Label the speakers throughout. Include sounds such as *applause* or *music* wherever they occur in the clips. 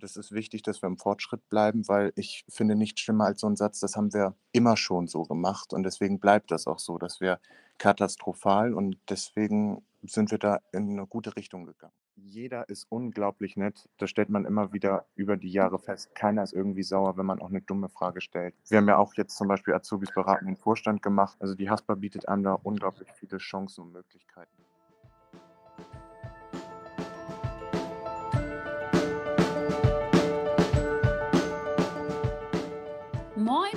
Speaker 1: das ist wichtig, dass wir im Fortschritt bleiben, weil ich finde nichts schlimmer als so ein Satz, das haben wir immer schon so gemacht und deswegen bleibt das auch so, dass wir katastrophal und deswegen sind wir da in eine gute Richtung gegangen. Jeder ist unglaublich nett. Das stellt man immer wieder über die Jahre fest. Keiner ist irgendwie sauer, wenn man auch eine dumme Frage stellt. Wir haben ja auch jetzt zum Beispiel Azubis beraten im Vorstand gemacht. Also die Haspa bietet einem da unglaublich viele Chancen und Möglichkeiten.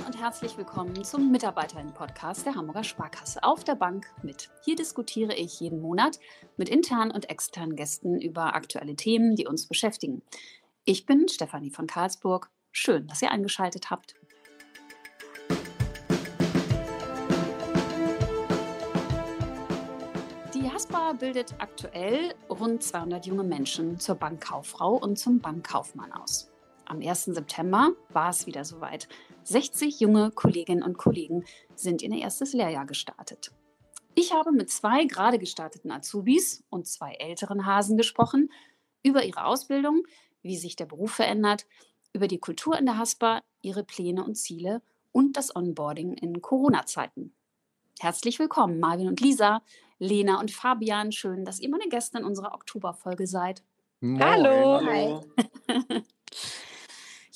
Speaker 2: Und herzlich willkommen zum Mitarbeiterinnen-Podcast der Hamburger Sparkasse auf der Bank mit. Hier diskutiere ich jeden Monat mit internen und externen Gästen über aktuelle Themen, die uns beschäftigen. Ich bin Stefanie von Karlsburg. Schön, dass ihr eingeschaltet habt. Die HASPA bildet aktuell rund 200 junge Menschen zur Bankkauffrau und zum Bankkaufmann aus. Am 1. September war es wieder soweit. 60 junge Kolleginnen und Kollegen sind in ihr erstes Lehrjahr gestartet. Ich habe mit zwei gerade gestarteten Azubis und zwei älteren Hasen gesprochen über ihre Ausbildung, wie sich der Beruf verändert, über die Kultur in der Haspa, ihre Pläne und Ziele und das Onboarding in Corona-Zeiten. Herzlich willkommen, Marvin und Lisa, Lena und Fabian. Schön, dass ihr meine Gäste in unserer Oktoberfolge seid.
Speaker 3: Moin. Hallo. Hi. *laughs*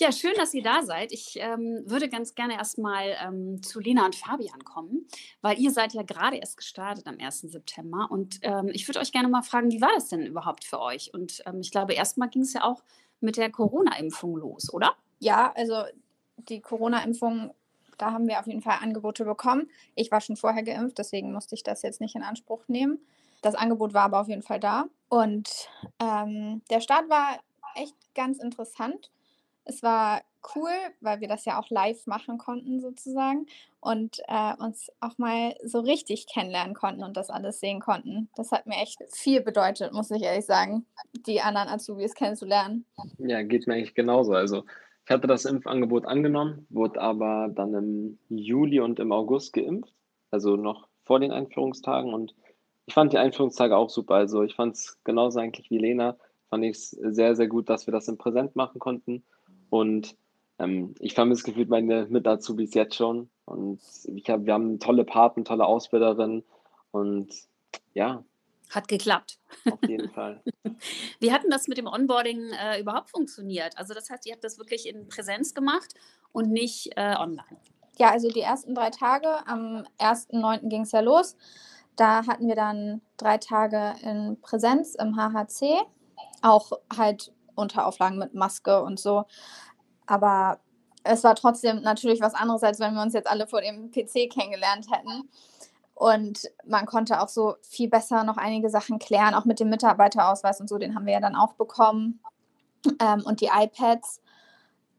Speaker 2: Ja, schön, dass ihr da seid. Ich ähm, würde ganz gerne erstmal ähm, zu Lena und Fabian kommen, weil ihr seid ja gerade erst gestartet am 1. September. Und ähm, ich würde euch gerne mal fragen, wie war das denn überhaupt für euch? Und ähm, ich glaube, erstmal ging es ja auch mit der Corona-Impfung los, oder?
Speaker 3: Ja, also die Corona-Impfung, da haben wir auf jeden Fall Angebote bekommen. Ich war schon vorher geimpft, deswegen musste ich das jetzt nicht in Anspruch nehmen. Das Angebot war aber auf jeden Fall da. Und ähm, der Start war echt ganz interessant es war cool, weil wir das ja auch live machen konnten sozusagen und äh, uns auch mal so richtig kennenlernen konnten und das alles sehen konnten. Das hat mir echt viel bedeutet, muss ich ehrlich sagen, die anderen Azubis kennenzulernen.
Speaker 4: Ja, geht mir eigentlich genauso. Also ich hatte das Impfangebot angenommen, wurde aber dann im Juli und im August geimpft, also noch vor den Einführungstagen und ich fand die Einführungstage auch super. Also ich fand es genauso eigentlich wie Lena, fand ich es sehr, sehr gut, dass wir das im Präsent machen konnten und ähm, ich vermisse gefühlt meine Mit-Azubis jetzt schon. Und ich hab, wir haben tolle Paten, tolle Ausbilderinnen. Und ja.
Speaker 2: Hat geklappt.
Speaker 4: Auf jeden Fall. *laughs*
Speaker 2: Wie hat denn das mit dem Onboarding äh, überhaupt funktioniert? Also das heißt, ihr habt das wirklich in Präsenz gemacht und nicht äh, online?
Speaker 3: Ja, also die ersten drei Tage, am 1.9. ging es ja los. Da hatten wir dann drei Tage in Präsenz im HHC, auch halt unter Auflagen mit Maske und so. Aber es war trotzdem natürlich was anderes, als wenn wir uns jetzt alle vor dem PC kennengelernt hätten. Und man konnte auch so viel besser noch einige Sachen klären, auch mit dem Mitarbeiterausweis und so, den haben wir ja dann auch bekommen. Ähm, und die iPads.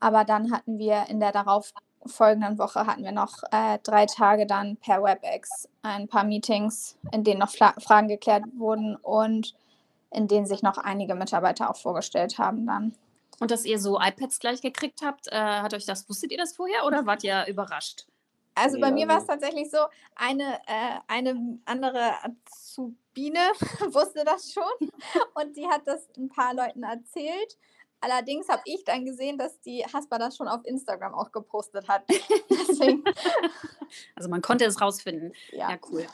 Speaker 3: Aber dann hatten wir in der darauf folgenden Woche hatten wir noch äh, drei Tage dann per WebEx ein paar Meetings, in denen noch Fla Fragen geklärt wurden und in denen sich noch einige Mitarbeiter auch vorgestellt haben dann.
Speaker 2: Und dass ihr so iPads gleich gekriegt habt, äh, hat euch das, wusstet ihr das vorher oder wart ihr überrascht?
Speaker 3: Also bei mir war es tatsächlich so, eine, äh, eine andere Azubine *laughs* wusste das schon *laughs* und die hat das ein paar Leuten erzählt. Allerdings habe ich dann gesehen, dass die Haspa das schon auf Instagram auch gepostet hat. *laughs*
Speaker 2: also man konnte es rausfinden. Ja, ja cool.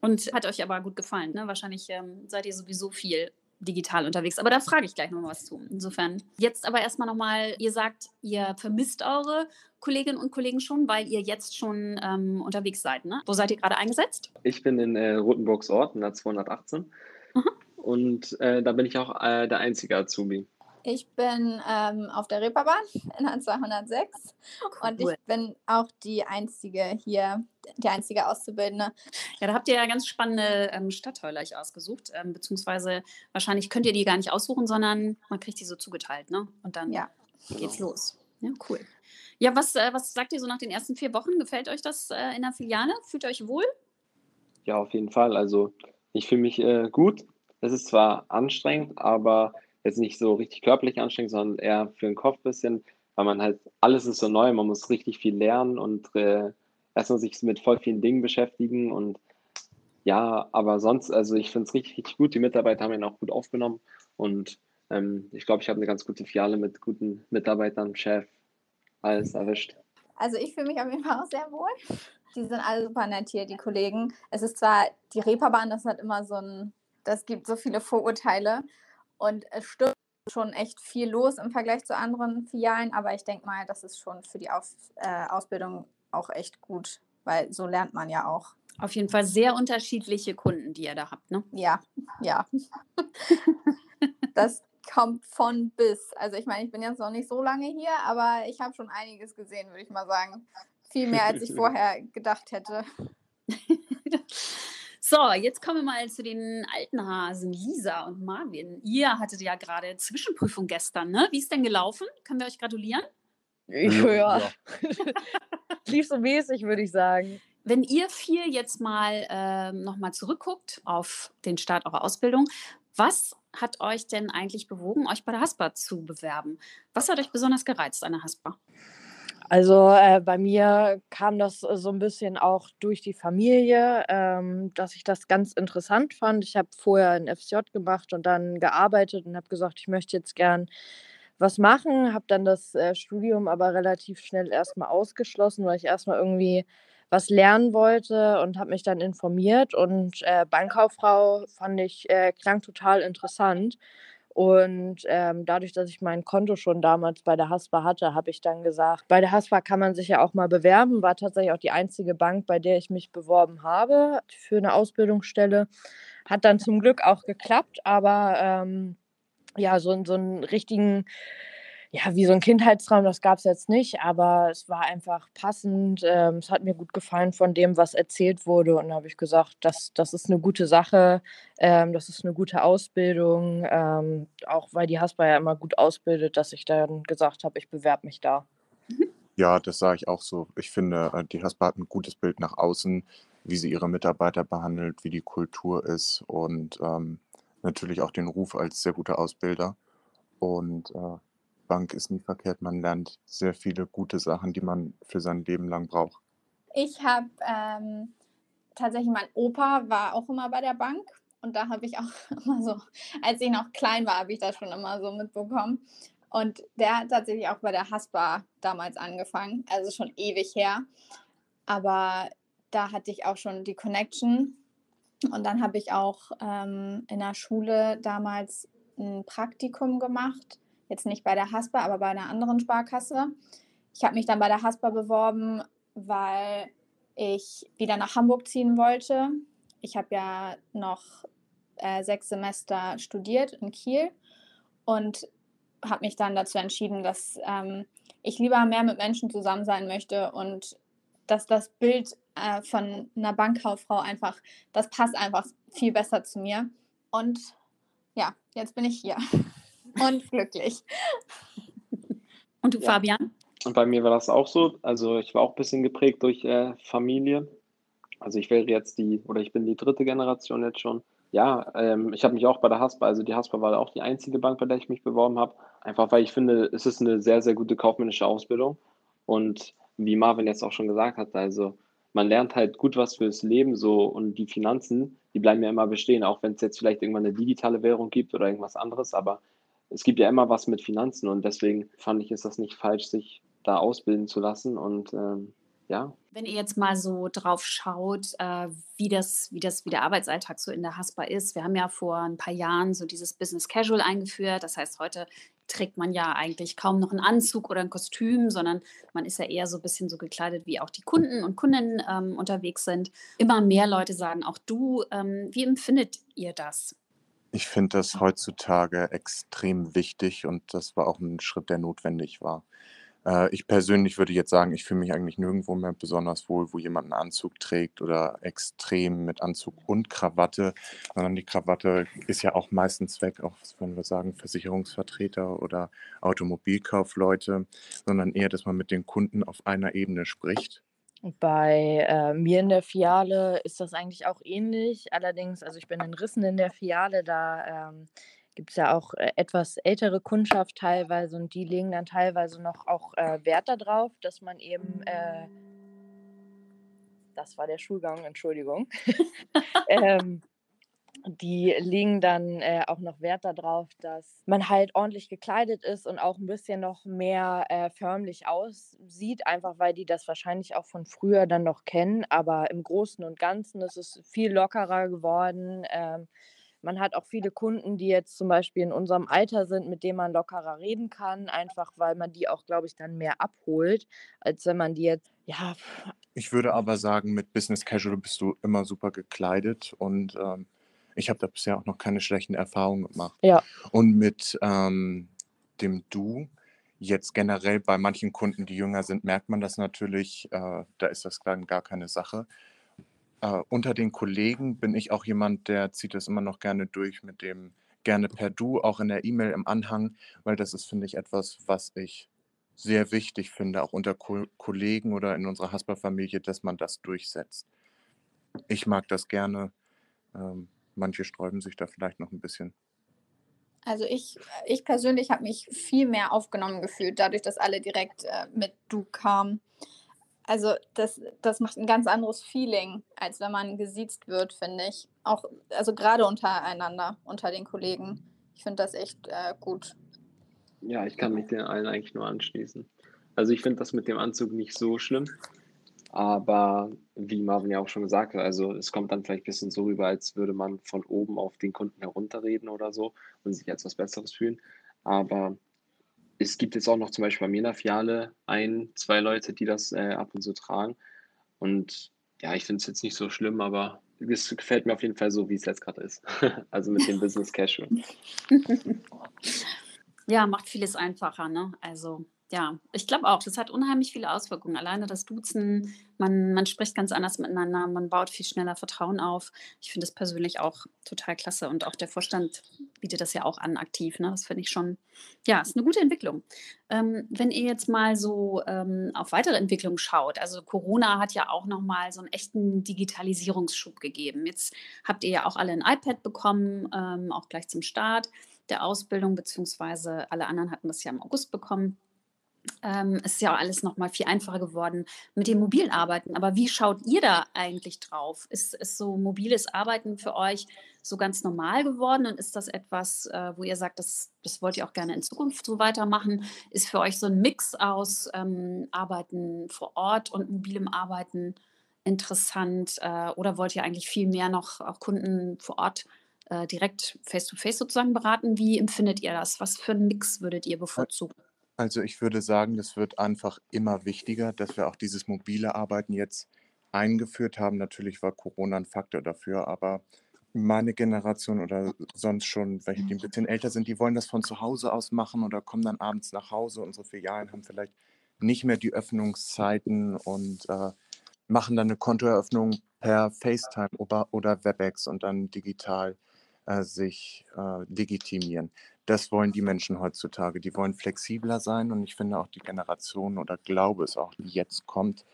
Speaker 2: Und hat euch aber gut gefallen. Ne? Wahrscheinlich ähm, seid ihr sowieso viel digital unterwegs. Aber da frage ich gleich noch mal was zu. Insofern. Jetzt aber erstmal nochmal, ihr sagt, ihr vermisst eure Kolleginnen und Kollegen schon, weil ihr jetzt schon ähm, unterwegs seid. Ne? Wo seid ihr gerade eingesetzt?
Speaker 4: Ich bin in äh, Rotenburgs Ort, in der 218. Mhm. Und äh, da bin ich auch äh, der einzige Azubi.
Speaker 3: Ich bin ähm, auf der Reeperbahn in der 206 cool. und ich bin auch die einzige hier, die einzige Auszubildende.
Speaker 2: Ja, da habt ihr ja ganz spannende ähm, Stadtteile euch ausgesucht, ähm, beziehungsweise wahrscheinlich könnt ihr die gar nicht aussuchen, sondern man kriegt die so zugeteilt, ne? Und dann ja. geht's los. Ja, cool. Ja, was, äh, was sagt ihr so nach den ersten vier Wochen? Gefällt euch das äh, in der Filiale? Fühlt ihr euch wohl?
Speaker 4: Ja, auf jeden Fall. Also ich fühle mich äh, gut. Es ist zwar anstrengend, aber jetzt nicht so richtig körperlich anstrengend, sondern eher für den Kopf ein bisschen, weil man halt, alles ist so neu, man muss richtig viel lernen und äh, erstmal sich mit voll vielen Dingen beschäftigen und ja, aber sonst, also ich finde es richtig, richtig gut. Die Mitarbeiter haben ihn auch gut aufgenommen und ähm, ich glaube, ich habe eine ganz gute Filiale mit guten Mitarbeitern, Chef, alles erwischt.
Speaker 3: Also ich fühle mich auf jeden Fall auch sehr wohl. Die sind alle super nett hier, die Kollegen. Es ist zwar die Reeperbahn, das hat immer so ein, das gibt so viele Vorurteile und es stimmt schon echt viel los im Vergleich zu anderen Filialen, aber ich denke mal, das ist schon für die Auf, äh, Ausbildung auch echt gut, weil so lernt man ja auch.
Speaker 2: Auf jeden Fall sehr unterschiedliche Kunden, die ihr da habt, ne?
Speaker 3: Ja, ja. das kommt von bis. Also ich meine, ich bin jetzt noch nicht so lange hier, aber ich habe schon einiges gesehen, würde ich mal sagen. Viel mehr, als ich *laughs* vorher gedacht hätte. *laughs*
Speaker 2: So, jetzt kommen wir mal zu den alten Hasen, Lisa und Marvin. Ihr hattet ja gerade Zwischenprüfung gestern, ne? Wie ist denn gelaufen? Können wir euch gratulieren?
Speaker 5: Ja. ja. *laughs* Lief so mäßig, würde ich sagen.
Speaker 2: Wenn ihr vier jetzt mal äh, nochmal zurückguckt auf den Start eurer Ausbildung, was hat euch denn eigentlich bewogen, euch bei der Haspa zu bewerben? Was hat euch besonders gereizt an der Haspa?
Speaker 5: Also äh, bei mir kam das äh, so ein bisschen auch durch die Familie, ähm, dass ich das ganz interessant fand. Ich habe vorher ein FSJ gemacht und dann gearbeitet und habe gesagt, ich möchte jetzt gern was machen, habe dann das äh, Studium aber relativ schnell erstmal ausgeschlossen, weil ich erstmal irgendwie was lernen wollte und habe mich dann informiert und äh, Bankkauffrau fand ich, äh, klang total interessant. Und ähm, dadurch, dass ich mein Konto schon damals bei der Haspa hatte, habe ich dann gesagt, bei der Haspa kann man sich ja auch mal bewerben. War tatsächlich auch die einzige Bank, bei der ich mich beworben habe für eine Ausbildungsstelle. Hat dann zum Glück auch geklappt, aber ähm, ja, so, so einen richtigen ja, wie so ein Kindheitstraum, das gab es jetzt nicht, aber es war einfach passend. Ähm, es hat mir gut gefallen von dem, was erzählt wurde. Und da habe ich gesagt, das, das ist eine gute Sache, ähm, das ist eine gute Ausbildung, ähm, auch weil die Haspa ja immer gut ausbildet, dass ich dann gesagt habe, ich bewerbe mich da.
Speaker 1: Ja, das sage ich auch so. Ich finde, äh, die Haspa hat ein gutes Bild nach außen, wie sie ihre Mitarbeiter behandelt, wie die Kultur ist und ähm, natürlich auch den Ruf als sehr guter Ausbilder. Und äh, Bank ist nie verkehrt. Man lernt sehr viele gute Sachen, die man für sein Leben lang braucht.
Speaker 3: Ich habe ähm, tatsächlich, mein Opa war auch immer bei der Bank und da habe ich auch *laughs* immer so, als ich noch klein war, habe ich das schon immer so mitbekommen. Und der hat tatsächlich auch bei der Haspa damals angefangen, also schon ewig her. Aber da hatte ich auch schon die Connection. Und dann habe ich auch ähm, in der Schule damals ein Praktikum gemacht Jetzt nicht bei der Haspa, aber bei einer anderen Sparkasse. Ich habe mich dann bei der Haspa beworben, weil ich wieder nach Hamburg ziehen wollte. Ich habe ja noch äh, sechs Semester studiert in Kiel und habe mich dann dazu entschieden, dass ähm, ich lieber mehr mit Menschen zusammen sein möchte und dass das Bild äh, von einer Bankkauffrau einfach, das passt einfach viel besser zu mir. Und ja, jetzt bin ich hier *laughs* und glücklich. *laughs*
Speaker 2: Und du, ja. Fabian?
Speaker 4: Und bei mir war das auch so. Also ich war auch ein bisschen geprägt durch äh, Familie. Also ich wäre jetzt die, oder ich bin die dritte Generation jetzt schon. Ja, ähm, ich habe mich auch bei der Haspa, also die Haspa war auch die einzige Bank, bei der ich mich beworben habe. Einfach weil ich finde, es ist eine sehr, sehr gute kaufmännische Ausbildung. Und wie Marvin jetzt auch schon gesagt hat, also man lernt halt gut was fürs Leben so und die Finanzen, die bleiben ja immer bestehen, auch wenn es jetzt vielleicht irgendwann eine digitale Währung gibt oder irgendwas anderes, aber es gibt ja immer was mit Finanzen und deswegen fand ich, ist das nicht falsch, sich da ausbilden zu lassen und ähm, ja.
Speaker 2: Wenn ihr jetzt mal so drauf schaut, äh, wie, das, wie das, wie der Arbeitsalltag so in der Haspa ist. Wir haben ja vor ein paar Jahren so dieses Business Casual eingeführt. Das heißt, heute trägt man ja eigentlich kaum noch einen Anzug oder ein Kostüm, sondern man ist ja eher so ein bisschen so gekleidet, wie auch die Kunden und Kundinnen ähm, unterwegs sind. Immer mehr Leute sagen, auch du, ähm, wie empfindet ihr das?
Speaker 1: Ich finde das heutzutage extrem wichtig und das war auch ein Schritt, der notwendig war. Äh, ich persönlich würde jetzt sagen, ich fühle mich eigentlich nirgendwo mehr besonders wohl, wo jemand einen Anzug trägt oder extrem mit Anzug und Krawatte, sondern die Krawatte ist ja auch meistens weg, auch wenn wir sagen Versicherungsvertreter oder Automobilkaufleute, sondern eher, dass man mit den Kunden auf einer Ebene spricht
Speaker 5: bei äh, mir in der Filiale ist das eigentlich auch ähnlich. Allerdings, also ich bin in Rissen in der Filiale, da ähm, gibt es ja auch äh, etwas ältere Kundschaft teilweise und die legen dann teilweise noch auch äh, Wert darauf, dass man eben, äh, das war der Schulgang, Entschuldigung, *laughs* *laughs* ähm, die legen dann äh, auch noch Wert darauf, dass man halt ordentlich gekleidet ist und auch ein bisschen noch mehr äh, förmlich aussieht, einfach weil die das wahrscheinlich auch von früher dann noch kennen. Aber im Großen und Ganzen ist es viel lockerer geworden. Ähm, man hat auch viele Kunden, die jetzt zum Beispiel in unserem Alter sind, mit denen man lockerer reden kann, einfach weil man die auch, glaube ich, dann mehr abholt, als wenn man die jetzt, ja.
Speaker 1: Ich würde aber sagen, mit Business Casual bist du immer super gekleidet und ähm, ich habe da bisher auch noch keine schlechten Erfahrungen gemacht.
Speaker 5: Ja.
Speaker 1: Und mit ähm, dem Du, jetzt generell bei manchen Kunden, die jünger sind, merkt man das natürlich, äh, da ist das dann gar keine Sache. Äh, unter den Kollegen bin ich auch jemand, der zieht das immer noch gerne durch mit dem gerne per Du, auch in der E-Mail im Anhang, weil das ist, finde ich, etwas, was ich sehr wichtig finde, auch unter Ko Kollegen oder in unserer Hasper-Familie, dass man das durchsetzt. Ich mag das gerne. Ähm, manche sträuben sich da vielleicht noch ein bisschen.
Speaker 3: Also ich, ich persönlich habe mich viel mehr aufgenommen gefühlt, dadurch, dass alle direkt äh, mit Du kamen. Also das, das macht ein ganz anderes Feeling, als wenn man gesiezt wird, finde ich. Auch, also gerade untereinander, unter den Kollegen. Ich finde das echt äh, gut.
Speaker 4: Ja, ich kann mich den allen eigentlich nur anschließen. Also ich finde das mit dem Anzug nicht so schlimm. Aber wie Marvin ja auch schon gesagt hat, also es kommt dann vielleicht ein bisschen so rüber, als würde man von oben auf den Kunden herunterreden oder so und sich als was Besseres fühlen. Aber es gibt jetzt auch noch zum Beispiel bei mir in der Fiale ein, zwei Leute, die das äh, ab und zu tragen. Und ja, ich finde es jetzt nicht so schlimm, aber es gefällt mir auf jeden Fall so, wie es jetzt gerade ist. *laughs* also mit dem Business Casual. *laughs*
Speaker 2: ja, macht vieles einfacher, ne? Also ja, ich glaube auch, das hat unheimlich viele Auswirkungen. Alleine das Duzen, man, man spricht ganz anders miteinander, man baut viel schneller Vertrauen auf. Ich finde das persönlich auch total klasse und auch der Vorstand bietet das ja auch an aktiv. Ne? Das finde ich schon, ja, ist eine gute Entwicklung. Ähm, wenn ihr jetzt mal so ähm, auf weitere Entwicklungen schaut, also Corona hat ja auch nochmal so einen echten Digitalisierungsschub gegeben. Jetzt habt ihr ja auch alle ein iPad bekommen, ähm, auch gleich zum Start der Ausbildung, beziehungsweise alle anderen hatten das ja im August bekommen ähm, ist ja alles noch mal viel einfacher geworden mit dem mobilen Arbeiten. Aber wie schaut ihr da eigentlich drauf? Ist, ist so mobiles Arbeiten für euch so ganz normal geworden und ist das etwas, äh, wo ihr sagt, das, das wollt ihr auch gerne in Zukunft so weitermachen? Ist für euch so ein Mix aus ähm, Arbeiten vor Ort und mobilem Arbeiten interessant? Äh, oder wollt ihr eigentlich viel mehr noch auch Kunden vor Ort äh, direkt face-to-face -face sozusagen beraten? Wie empfindet ihr das? Was für einen Mix würdet ihr bevorzugen?
Speaker 1: Also ich würde sagen, das wird einfach immer wichtiger, dass wir auch dieses mobile Arbeiten jetzt eingeführt haben. Natürlich war Corona ein Faktor dafür, aber meine Generation oder sonst schon welche, die ein bisschen älter sind, die wollen das von zu Hause aus machen oder kommen dann abends nach Hause. Unsere Filialen haben vielleicht nicht mehr die Öffnungszeiten und äh, machen dann eine Kontoeröffnung per FaceTime oder, oder WebEx und dann digital äh, sich äh, legitimieren. Das wollen die Menschen heutzutage. Die wollen flexibler sein und ich finde auch die Generation oder glaube es auch, die jetzt kommt,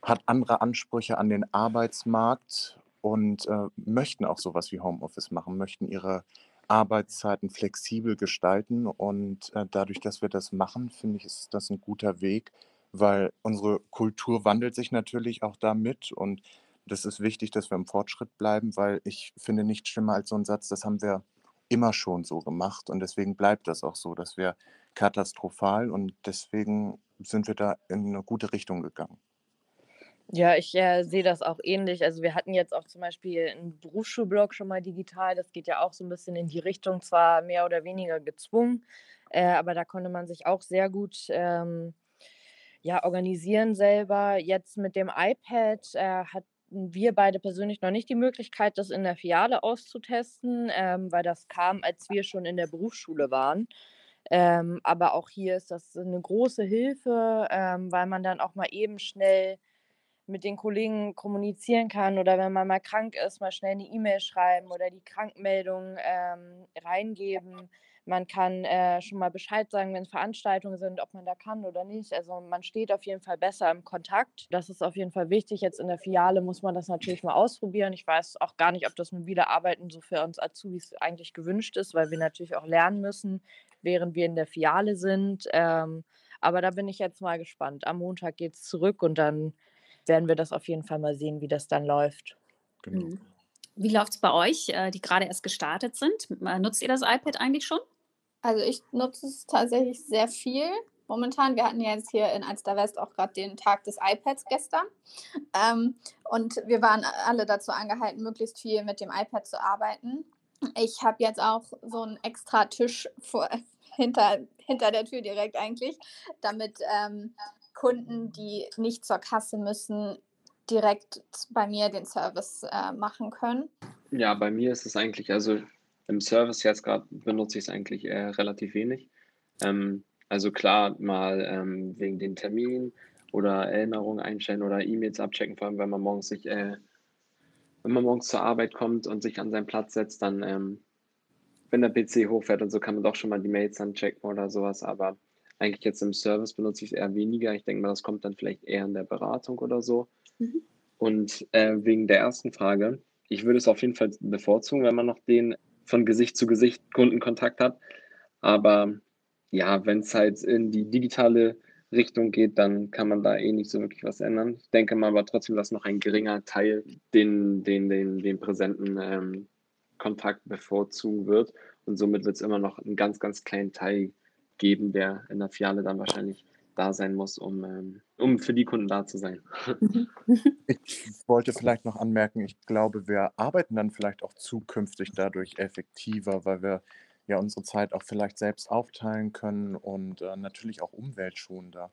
Speaker 1: hat andere Ansprüche an den Arbeitsmarkt und äh, möchten auch sowas wie Homeoffice machen, möchten ihre Arbeitszeiten flexibel gestalten und äh, dadurch, dass wir das machen, finde ich, ist das ein guter Weg, weil unsere Kultur wandelt sich natürlich auch damit und das ist wichtig, dass wir im Fortschritt bleiben, weil ich finde nichts schlimmer als so ein Satz, das haben wir immer schon so gemacht und deswegen bleibt das auch so, dass wir katastrophal und deswegen sind wir da in eine gute Richtung gegangen.
Speaker 5: Ja, ich äh, sehe das auch ähnlich. Also wir hatten jetzt auch zum Beispiel einen Berufsschulblog schon mal digital. Das geht ja auch so ein bisschen in die Richtung, zwar mehr oder weniger gezwungen, äh, aber da konnte man sich auch sehr gut ähm, ja, organisieren selber. Jetzt mit dem iPad äh, hat wir beide persönlich noch nicht die Möglichkeit, das in der Filiale auszutesten, ähm, weil das kam, als wir schon in der Berufsschule waren. Ähm, aber auch hier ist das eine große Hilfe, ähm, weil man dann auch mal eben schnell mit den Kollegen kommunizieren kann oder wenn man mal krank ist, mal schnell eine E-Mail schreiben oder die Krankmeldung ähm, reingeben. Man kann äh, schon mal Bescheid sagen, wenn Veranstaltungen sind, ob man da kann oder nicht. Also man steht auf jeden Fall besser im Kontakt. Das ist auf jeden Fall wichtig. Jetzt in der Filiale muss man das natürlich mal ausprobieren. Ich weiß auch gar nicht, ob das mobile Arbeiten so für uns Azubis eigentlich gewünscht ist, weil wir natürlich auch lernen müssen, während wir in der Filiale sind. Ähm, aber da bin ich jetzt mal gespannt. Am Montag geht es zurück und dann werden wir das auf jeden Fall mal sehen, wie das dann läuft.
Speaker 2: Genau. Mhm. Wie läuft es bei euch, äh, die gerade erst gestartet sind? Nutzt ihr das iPad eigentlich schon?
Speaker 3: Also ich nutze es tatsächlich sehr viel momentan. Wir hatten ja jetzt hier in Alster West auch gerade den Tag des iPads gestern. Ähm, und wir waren alle dazu angehalten, möglichst viel mit dem iPad zu arbeiten. Ich habe jetzt auch so einen extra Tisch vor, *laughs* hinter, hinter der Tür direkt eigentlich, damit ähm, Kunden, die nicht zur Kasse müssen, direkt bei mir den Service äh, machen können.
Speaker 4: Ja, bei mir ist es eigentlich, also im Service jetzt gerade benutze ich es eigentlich äh, relativ wenig. Ähm, also klar, mal ähm, wegen den Terminen oder Erinnerungen einstellen oder E-Mails abchecken, vor allem wenn man morgens sich, äh, wenn man morgens zur Arbeit kommt und sich an seinen Platz setzt, dann, ähm, wenn der PC hochfährt und so, kann man doch schon mal die Mails dann checken oder sowas. Aber eigentlich jetzt im Service benutze ich es eher weniger. Ich denke mal, das kommt dann vielleicht eher in der Beratung oder so. Mhm. Und äh, wegen der ersten Frage, ich würde es auf jeden Fall bevorzugen, wenn man noch den von Gesicht zu Gesicht Kundenkontakt hat. Aber ja, wenn es halt in die digitale Richtung geht, dann kann man da eh nicht so wirklich was ändern. Ich denke mal aber trotzdem, dass noch ein geringer Teil den, den, den, den präsenten ähm, Kontakt bevorzugen wird. Und somit wird es immer noch einen ganz, ganz kleinen Teil geben, der in der Filiale dann wahrscheinlich da sein muss, um, ähm, um für die Kunden da zu sein. *laughs*
Speaker 1: Ich wollte vielleicht noch anmerken, ich glaube, wir arbeiten dann vielleicht auch zukünftig dadurch effektiver, weil wir ja unsere Zeit auch vielleicht selbst aufteilen können und äh, natürlich auch umweltschonender,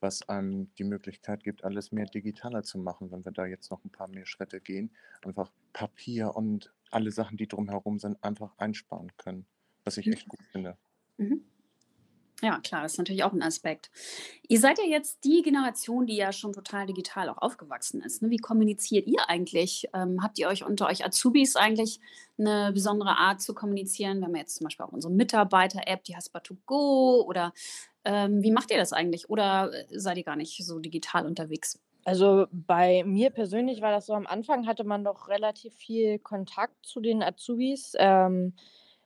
Speaker 1: was einem die Möglichkeit gibt, alles mehr digitaler zu machen, wenn wir da jetzt noch ein paar mehr Schritte gehen, einfach Papier und alle Sachen, die drumherum sind, einfach einsparen können, was ich echt gut finde.
Speaker 2: Mhm. Ja, klar, das ist natürlich auch ein Aspekt. Ihr seid ja jetzt die Generation, die ja schon total digital auch aufgewachsen ist. Ne? Wie kommuniziert ihr eigentlich? Ähm, habt ihr euch unter euch Azubis eigentlich eine besondere Art zu kommunizieren? Wir haben jetzt zum Beispiel auch unsere Mitarbeiter-App, die Haspa2Go oder ähm, wie macht ihr das eigentlich? Oder äh, seid ihr gar nicht so digital unterwegs?
Speaker 5: Also bei mir persönlich war das so, am Anfang hatte man doch relativ viel Kontakt zu den Azubis. Ähm,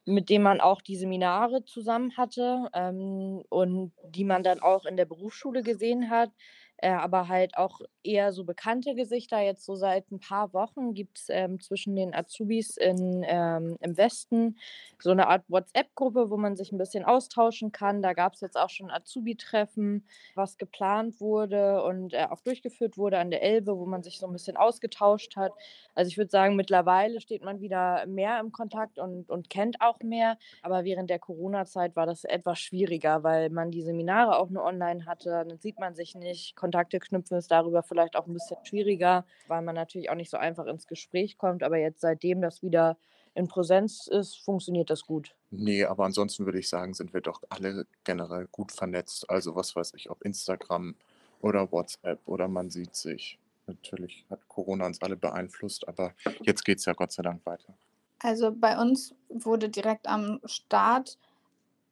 Speaker 5: mit dem man auch die Seminare zusammen hatte ähm, und die man dann auch in der Berufsschule gesehen hat äh, aber halt auch eher so bekannte Gesichter. Jetzt so seit ein paar Wochen gibt es ähm, zwischen den Azubis in, ähm, im Westen so eine Art WhatsApp-Gruppe, wo man sich ein bisschen austauschen kann. Da gab es jetzt auch schon Azubi-Treffen, was geplant wurde und äh, auch durchgeführt wurde an der Elbe, wo man sich so ein bisschen ausgetauscht hat. Also ich würde sagen, mittlerweile steht man wieder mehr im Kontakt und, und kennt auch mehr. Aber während der Corona-Zeit war das etwas schwieriger, weil man die Seminare auch nur online hatte. Dann sieht man sich nicht, Kontakte knüpfen ist darüber vielleicht auch ein bisschen schwieriger, weil man natürlich auch nicht so einfach ins Gespräch kommt. Aber jetzt seitdem das wieder in Präsenz ist, funktioniert das gut.
Speaker 1: Nee, aber ansonsten würde ich sagen, sind wir doch alle generell gut vernetzt. Also was weiß ich, ob Instagram oder WhatsApp oder man sieht sich. Natürlich hat Corona uns alle beeinflusst, aber jetzt geht es ja Gott sei Dank weiter.
Speaker 3: Also bei uns wurde direkt am Start,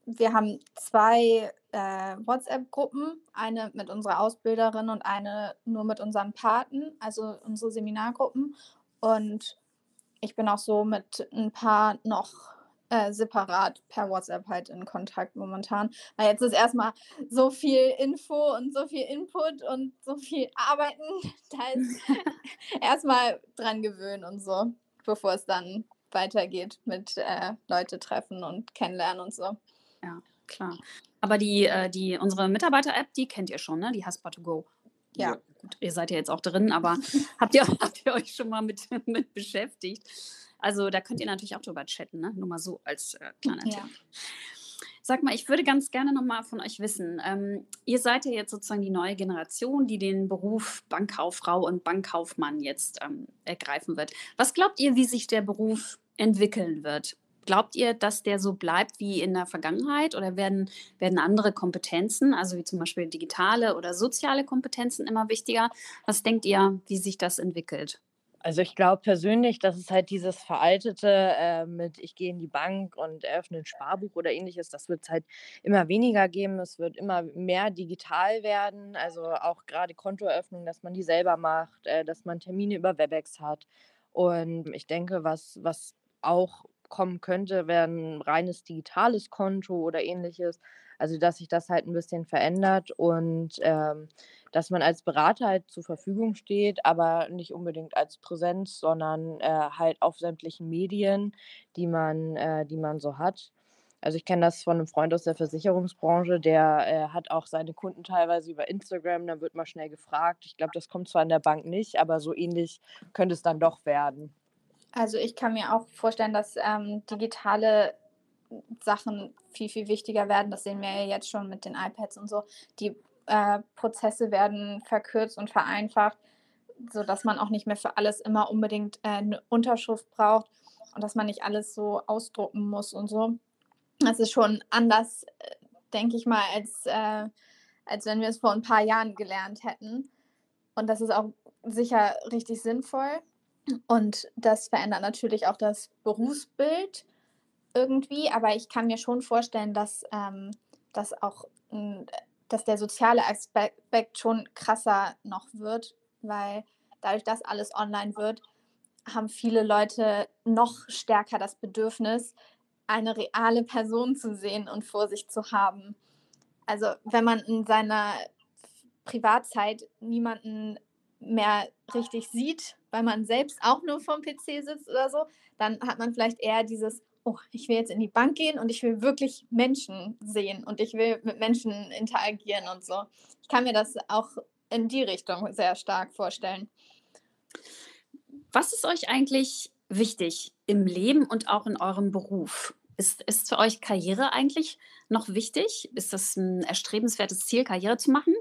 Speaker 3: wir haben zwei äh, WhatsApp-Gruppen, eine mit unserer Ausbilderin und eine nur mit unseren Paten, also unsere Seminargruppen. Und ich bin auch so mit ein paar noch äh, separat per WhatsApp halt in Kontakt momentan. Weil jetzt ist erstmal so viel Info und so viel Input und so viel Arbeiten. *laughs* Da ist *laughs* erstmal dran gewöhnen und so, bevor es dann weitergeht mit äh, Leute treffen und kennenlernen und so.
Speaker 2: Ja, klar. Aber die, äh, die, unsere Mitarbeiter-App, die kennt ihr schon, ne? Die Haspa2Go. Ja. ja. Gut, ihr seid ja jetzt auch drin, aber *laughs* habt, ihr, habt ihr euch schon mal mit, *laughs* mit beschäftigt? Also da könnt ihr natürlich auch drüber chatten, ne? Nur mal so als äh, kleiner ja. Tipp. Sag mal, ich würde ganz gerne noch mal von euch wissen. Ähm, ihr seid ja jetzt sozusagen die neue Generation, die den Beruf Bankkauffrau und Bankkaufmann jetzt ähm, ergreifen wird. Was glaubt ihr, wie sich der Beruf entwickeln wird? Glaubt ihr, dass der so bleibt wie in der Vergangenheit oder werden, werden andere Kompetenzen, also wie zum Beispiel digitale oder soziale Kompetenzen immer wichtiger? Was denkt ihr, wie sich das entwickelt?
Speaker 5: Also ich glaube persönlich, dass es halt dieses Veraltete äh, mit, ich gehe in die Bank und eröffne ein Sparbuch oder ähnliches, das wird es halt immer weniger geben. Es wird immer mehr digital werden. Also auch gerade Kontoeröffnung, dass man die selber macht, äh, dass man Termine über Webex hat. Und ich denke, was, was auch kommen könnte, wäre ein reines digitales Konto oder ähnliches. Also dass sich das halt ein bisschen verändert und ähm, dass man als Berater halt zur Verfügung steht, aber nicht unbedingt als Präsenz, sondern äh, halt auf sämtlichen Medien, die man, äh, die man so hat. Also ich kenne das von einem Freund aus der Versicherungsbranche, der äh, hat auch seine Kunden teilweise über Instagram, dann wird mal schnell gefragt. Ich glaube, das kommt zwar in der Bank nicht, aber so ähnlich könnte es dann doch werden.
Speaker 3: Also ich kann mir auch vorstellen, dass ähm, digitale Sachen viel, viel wichtiger werden. Das sehen wir ja jetzt schon mit den iPads und so. Die äh, Prozesse werden verkürzt und vereinfacht, sodass man auch nicht mehr für alles immer unbedingt äh, eine Unterschrift braucht und dass man nicht alles so ausdrucken muss und so. Das ist schon anders, äh, denke ich mal, als, äh, als wenn wir es vor ein paar Jahren gelernt hätten. Und das ist auch sicher richtig sinnvoll. Und das verändert natürlich auch das Berufsbild irgendwie. Aber ich kann mir schon vorstellen, dass ähm, das auch, dass der soziale Aspekt schon krasser noch wird, weil dadurch, dass alles online wird, haben viele Leute noch stärker das Bedürfnis, eine reale Person zu sehen und vor sich zu haben. Also wenn man in seiner Privatzeit niemanden mehr richtig sieht, weil man selbst auch nur vom PC sitzt oder so, dann hat man vielleicht eher dieses, oh, ich will jetzt in die Bank gehen und ich will wirklich Menschen sehen und ich will mit Menschen interagieren und so. Ich kann mir das auch in die Richtung sehr stark vorstellen.
Speaker 2: Was ist euch eigentlich wichtig im Leben und auch in eurem Beruf? Ist, ist für euch Karriere eigentlich noch wichtig? Ist das ein erstrebenswertes Ziel, Karriere zu machen?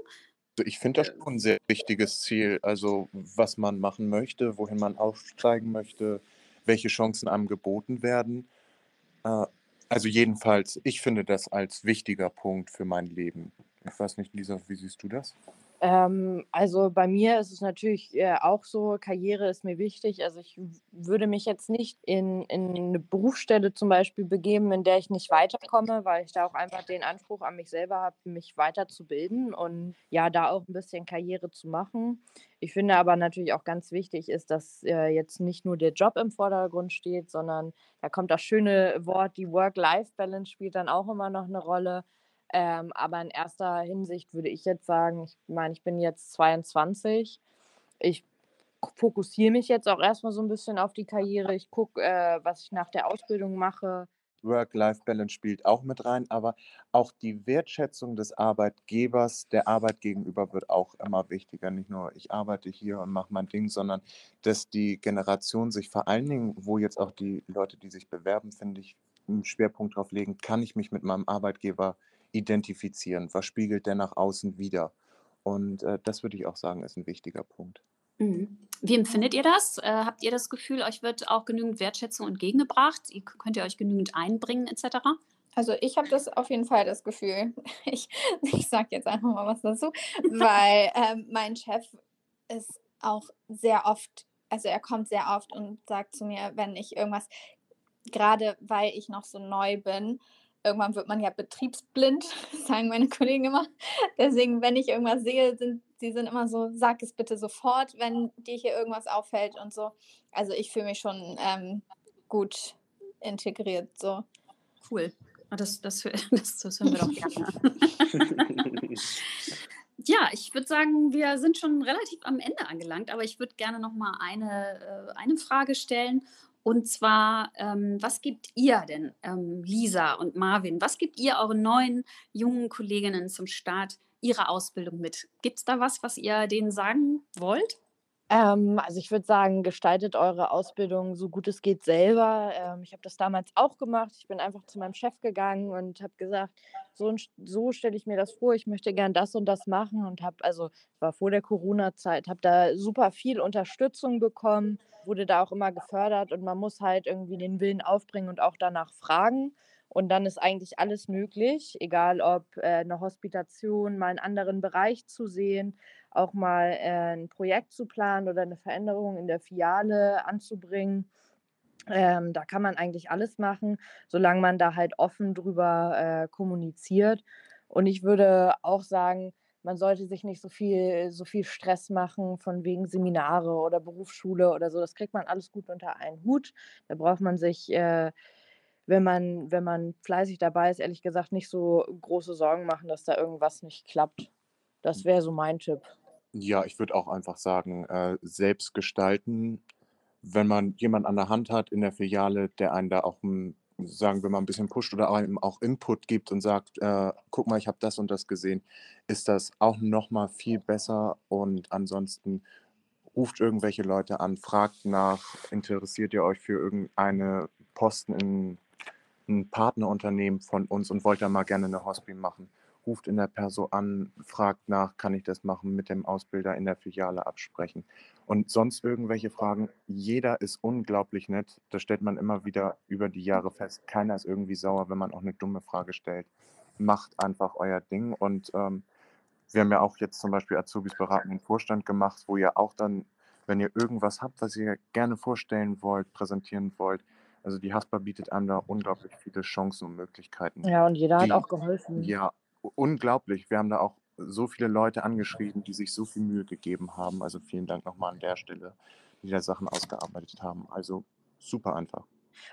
Speaker 1: Also ich finde das schon ein sehr wichtiges Ziel. Also was man machen möchte, wohin man aufsteigen möchte, welche Chancen einem geboten werden. Äh, also jedenfalls, ich finde das als wichtiger Punkt für mein Leben. Ich weiß nicht, Lisa, wie siehst du das?
Speaker 5: Ähm, also bei mir ist es natürlich äh, auch so, Karriere ist mir wichtig. Also ich würde mich jetzt nicht in, in eine Berufsstelle zum Beispiel begeben, in der ich nicht weiterkomme, weil ich da auch einfach den Anspruch an mich selber habe, mich weiterzubilden und ja, da auch ein bisschen Karriere zu machen. Ich finde aber natürlich auch ganz wichtig ist, dass äh, jetzt nicht nur der Job im Vordergrund steht, sondern da kommt das schöne Wort, die Work-Life-Balance spielt dann auch immer noch eine Rolle ähm, aber in erster Hinsicht würde ich jetzt sagen, ich meine, ich bin jetzt 22. Ich fokussiere mich jetzt auch erstmal so ein bisschen auf die Karriere. Ich gucke, äh, was ich nach der Ausbildung mache.
Speaker 1: Work-Life-Balance spielt auch mit rein, aber auch die Wertschätzung des Arbeitgebers, der Arbeit gegenüber wird auch immer wichtiger. Nicht nur, ich arbeite hier und mache mein Ding, sondern dass die Generation sich vor allen Dingen, wo jetzt auch die Leute, die sich bewerben, finde ich, einen Schwerpunkt drauf legen, kann ich mich mit meinem Arbeitgeber identifizieren. Was spiegelt der nach außen wider? Und äh, das würde ich auch sagen, ist ein wichtiger Punkt.
Speaker 2: Mhm. Wie empfindet ihr das? Äh, habt ihr das Gefühl, euch wird auch genügend Wertschätzung entgegengebracht? Ihr, könnt ihr euch genügend einbringen etc.?
Speaker 3: Also ich habe das auf jeden Fall das Gefühl. *laughs* Ich, ich sage jetzt einfach mal was dazu, weil *laughs* ähm, mein Chef ist auch sehr oft, also er kommt sehr oft und sagt zu mir, wenn ich irgendwas, gerade weil ich noch so neu bin, irgendwann wird man ja betriebsblind, *laughs* sagen meine Kollegen immer. Deswegen, wenn ich irgendwas sehe, sind sie sind immer so, sag es bitte sofort, wenn dir hier irgendwas auffällt und so. Also ich fühle mich schon ähm, gut integriert. So.
Speaker 2: Cool. Ah, das, das, *laughs* das, das hören wir doch gerne. *laughs* ja, ich würde sagen, wir sind schon relativ am Ende angelangt, aber ich würde gerne noch mal eine, äh, eine Frage stellen. Und zwar, ähm, was gibt ihr denn, ähm, Lisa und Marvin, was gibt ihr euren neuen jungen Kolleginnen zum Start ihrer Ausbildung mit? Gibt es da was, was ihr denen sagen wollt?
Speaker 5: Ähm, also ich würde sagen, gestaltet eure Ausbildung so gut es geht selber. Ähm, ich habe das damals auch gemacht. Ich bin einfach zu meinem Chef gegangen und habe gesagt, so, so stelle ich mir das vor, ich möchte gern das und das machen und habe, also war vor der Corona-Zeit, habe da super viel Unterstützung bekommen, wurde da auch immer gefördert und man muss halt irgendwie den Willen aufbringen und auch danach fragen. Und dann ist eigentlich alles möglich, egal ob äh, eine Hospitation, mal einen anderen Bereich zu sehen, auch mal äh, ein Projekt zu planen oder eine Veränderung in der Filiale anzubringen. Ähm, da kann man eigentlich alles machen, solange man da halt offen drüber äh, kommuniziert. Und ich würde auch sagen, man sollte sich nicht so viel, so viel Stress machen von wegen Seminare oder Berufsschule oder so. Das kriegt man alles gut unter einen Hut. Da braucht man sich äh, wenn man, wenn man fleißig dabei ist, ehrlich gesagt nicht so große Sorgen machen, dass da irgendwas nicht klappt. Das wäre so mein Tipp.
Speaker 1: Ja, ich würde auch einfach sagen, äh, selbst gestalten. Wenn man jemanden an der Hand hat in der Filiale, der einen da auch, hm, sagen wir mal, ein bisschen pusht oder einem auch Input gibt und sagt, äh, guck mal, ich habe das und das gesehen, ist das auch noch mal viel besser. Und ansonsten ruft irgendwelche Leute an, fragt nach, interessiert ihr euch für irgendeine Posten in ein Partnerunternehmen von uns und wollt da mal gerne eine Hospi machen. Ruft in der Perso an, fragt nach, kann ich das machen, mit dem Ausbilder in der Filiale absprechen. Und sonst irgendwelche Fragen. Jeder ist unglaublich nett. Das stellt man immer wieder über die Jahre fest. Keiner ist irgendwie sauer, wenn man auch eine dumme Frage stellt. Macht einfach euer Ding. Und ähm, wir haben ja auch jetzt zum Beispiel Azubis beraten im Vorstand gemacht, wo ihr auch dann, wenn ihr irgendwas habt, was ihr gerne vorstellen wollt, präsentieren wollt, also die Haspa bietet einem da unglaublich viele Chancen und Möglichkeiten.
Speaker 5: Ja, und jeder
Speaker 1: Die-
Speaker 5: hat auch geholfen.
Speaker 1: Ja, unglaublich. Wir haben da auch so viele Leute angeschrieben, die sich so viel Mühe gegeben haben. Also vielen Dank nochmal an der Stelle, die da Sachen ausgearbeitet haben. Also super einfach.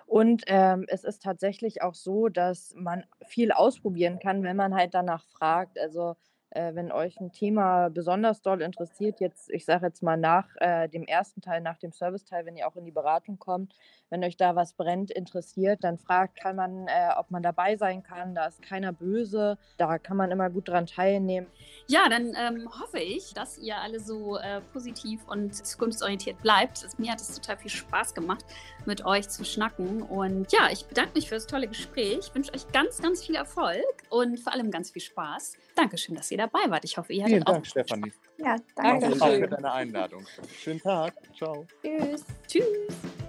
Speaker 5: Und ähm, es ist tatsächlich auch so, dass man viel ausprobieren kann, wenn man halt danach fragt. Also äh, wenn euch ein Thema besonders doll interessiert, jetzt, ich sage jetzt mal nach äh, dem ersten Teil, nach dem Serviceteil, wenn ihr auch in die Beratung kommt, wenn euch da was brennt, interessiert, dann fragt, kann man, äh, ob man dabei sein kann. Da ist keiner böse, da kann man immer gut dran teilnehmen.
Speaker 2: Ja, dann ähm, hoffe ich, dass ihr alle so äh, positiv und zukunftsorientiert bleibt. Mir hat es total viel Spaß gemacht, mit euch zu schnacken. Und ja, ich bedanke mich für das tolle Gespräch. Ich wünsche euch ganz, ganz viel Erfolg und vor allem ganz viel Spaß. Dankeschön, dass ihr dabei wart. Ich hoffe, ihr hattet
Speaker 1: Vielen
Speaker 2: auch
Speaker 1: Dank, Stefanie.
Speaker 3: Ja,
Speaker 5: Danke.
Speaker 3: danke.
Speaker 1: Für deine Einladung. Schönen Tag. Ciao.
Speaker 3: Tschüss.
Speaker 2: Tschüss.